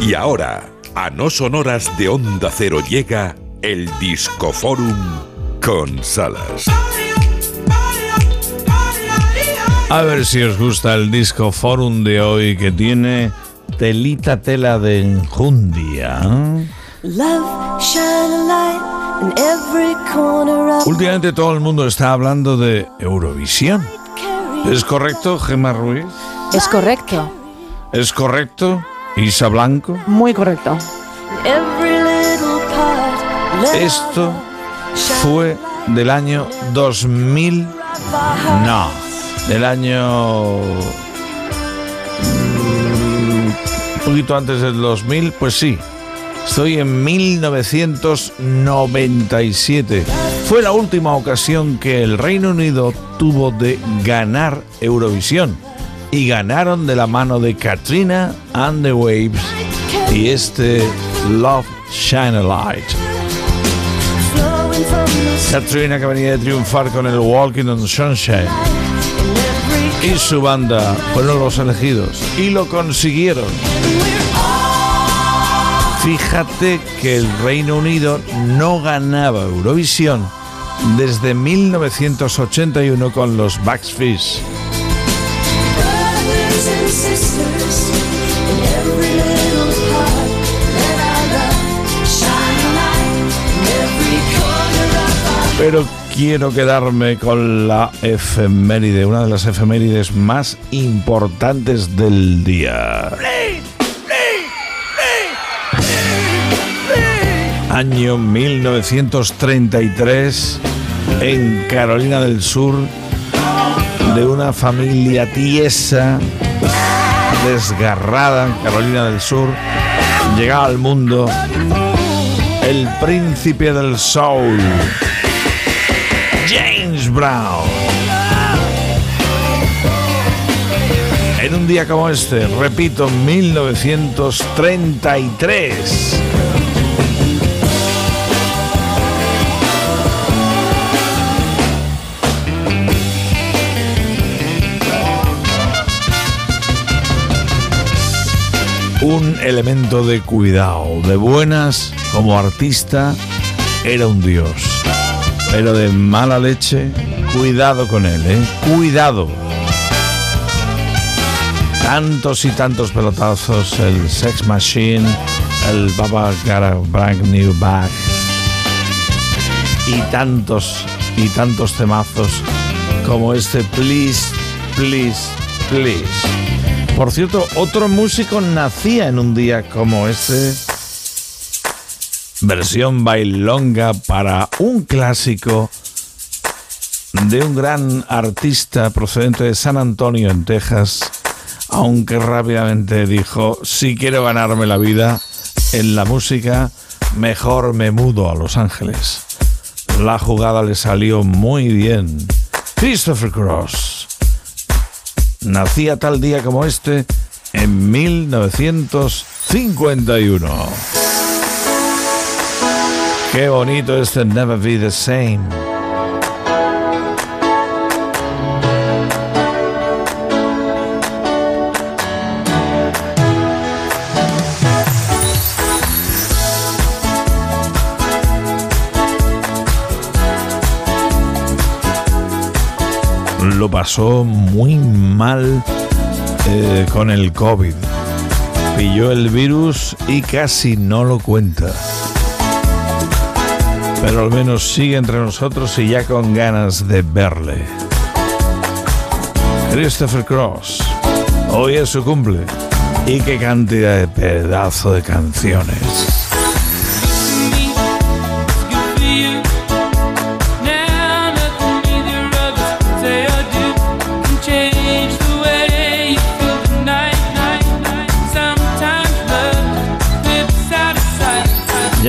Y ahora, a no sonoras de Onda Cero llega el Discoforum con Salas. A ver si os gusta el Disco Forum de hoy que tiene telita tela de enjundia. Últimamente todo el mundo está hablando de Eurovisión. ¿Es correcto, Gemma Ruiz? Es correcto. ¿Es correcto, Isa Blanco? Muy correcto. Esto fue del año 2000. No, del año. mm, Un poquito antes del 2000, pues sí. Estoy en 1997. Fue la última ocasión que el Reino Unido tuvo de ganar Eurovisión. Y ganaron de la mano de Katrina and the Waves y este Love Shine a Light. Katrina que venía de triunfar con el Walking on Sunshine y su banda fueron los elegidos y lo consiguieron. Fíjate que el Reino Unido no ganaba Eurovisión desde 1981 con los Backstreet. Pero quiero quedarme con la efeméride, una de las efemérides más importantes del día. Año 1933, en Carolina del Sur, de una familia tiesa, desgarrada en Carolina del Sur, llegaba al mundo el príncipe del soul, James Brown. En un día como este, repito, 1933. un elemento de cuidado. De buenas, como artista, era un dios. Pero de mala leche, cuidado con él, ¿eh? Cuidado. Tantos y tantos pelotazos, el Sex Machine, el Baba Got a Brand New Bag. Y tantos y tantos temazos como este Please, Please, Please. Por cierto, otro músico nacía en un día como este. Versión bailonga para un clásico de un gran artista procedente de San Antonio, en Texas, aunque rápidamente dijo, si quiero ganarme la vida en la música, mejor me mudo a Los Ángeles. La jugada le salió muy bien. Christopher Cross nacía tal día como este en 1951. Qué bonito este Never Be the Same. Lo pasó muy mal eh, con el COVID. Pilló el virus y casi no lo cuenta. Pero al menos sigue entre nosotros y ya con ganas de verle. Christopher Cross. Hoy es su cumple. Y qué cantidad de pedazo de canciones.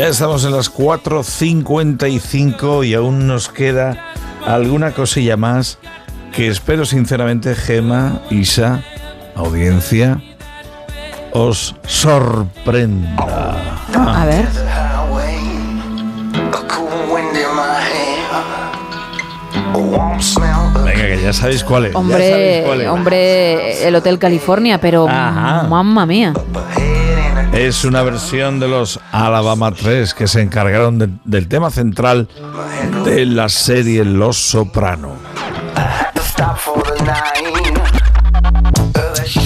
Ya estamos en las 4.55 y aún nos queda alguna cosilla más que espero sinceramente, Gema, Isa, audiencia, os sorprenda. A ver. Venga, que ya sabéis cuál es. ya sabéis Hombre, cuál es. hombre, el Hotel California, pero mamma mía. Es una versión de los Alabama 3 que se encargaron de- del tema central de la serie Los Soprano. stop for the nine. Uh, she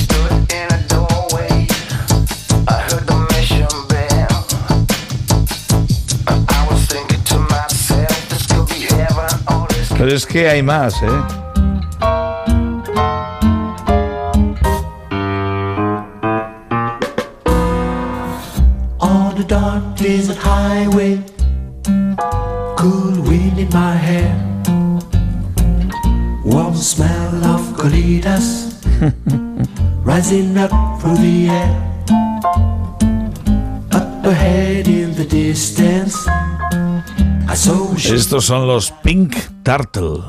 desert highway, cool wind in my hair, warm smell of colitas rising up through the air. Up ahead in the distance, I saw Estos son los Pink Turtle,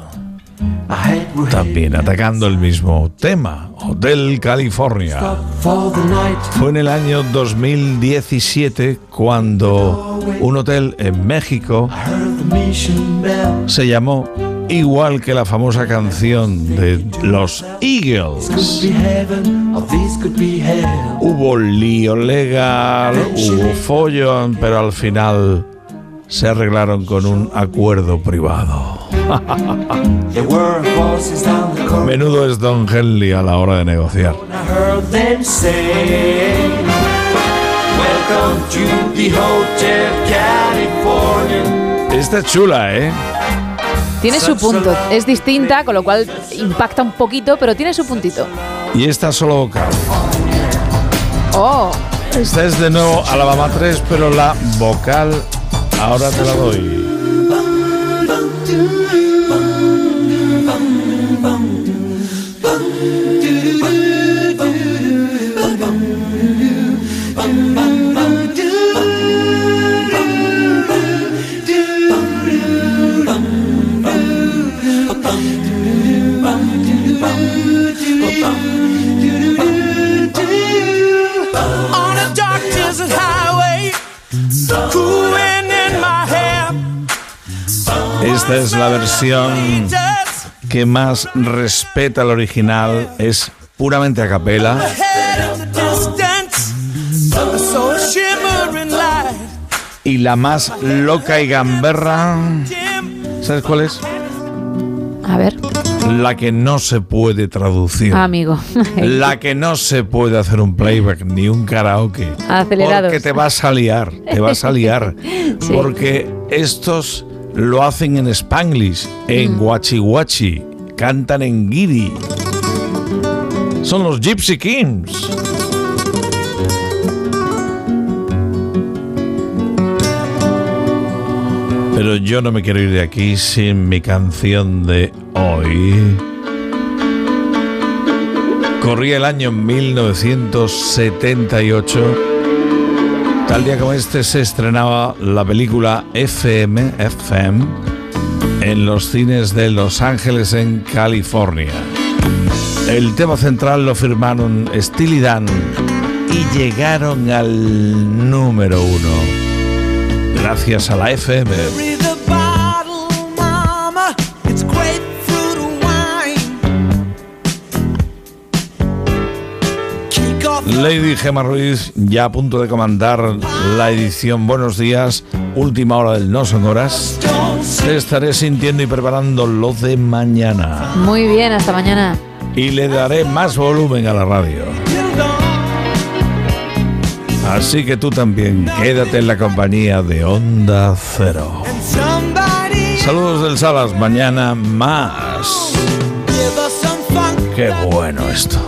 también atacando el mismo tema, Hotel California. Fue en el año 2017 cuando un hotel en México se llamó igual que la famosa canción de los Eagles. Hubo lío legal, hubo follón, pero al final se arreglaron con un acuerdo privado. Menudo es Don Henley a la hora de negociar. Esta es chula, ¿eh? Tiene su punto. Es distinta, con lo cual impacta un poquito, pero tiene su puntito. Y esta solo vocal. Oh, Esta es de nuevo Alabama 3, pero la vocal ahora te la doy. on a dark desert highway, cool Esta es la versión que más respeta al original, es puramente a capela. Y la más loca y gamberra, ¿sabes cuál es? a ver, La que no se puede traducir. amigo. La que no se puede hacer un playback ni un karaoke. Acelerados. Porque te vas a liar, te vas a liar. Sí. Porque estos lo hacen en Spanglish, en Guachi Guachi, cantan en Guiri. Son los Gypsy Kings. Pero yo no me quiero ir de aquí sin mi canción de hoy. Corría el año 1978. Tal día como este se estrenaba la película FM, FM en los cines de Los Ángeles en California. El tema central lo firmaron Steely Dan y llegaron al número uno. Gracias a la FM. Lady Gemma Ruiz ya a punto de comandar la edición Buenos Días, última hora del No Son Horas. Te estaré sintiendo y preparando lo de mañana. Muy bien, hasta mañana. Y le daré más volumen a la radio. Así que tú también quédate en la compañía de Onda Cero. Saludos del Salas, mañana más. Qué bueno esto.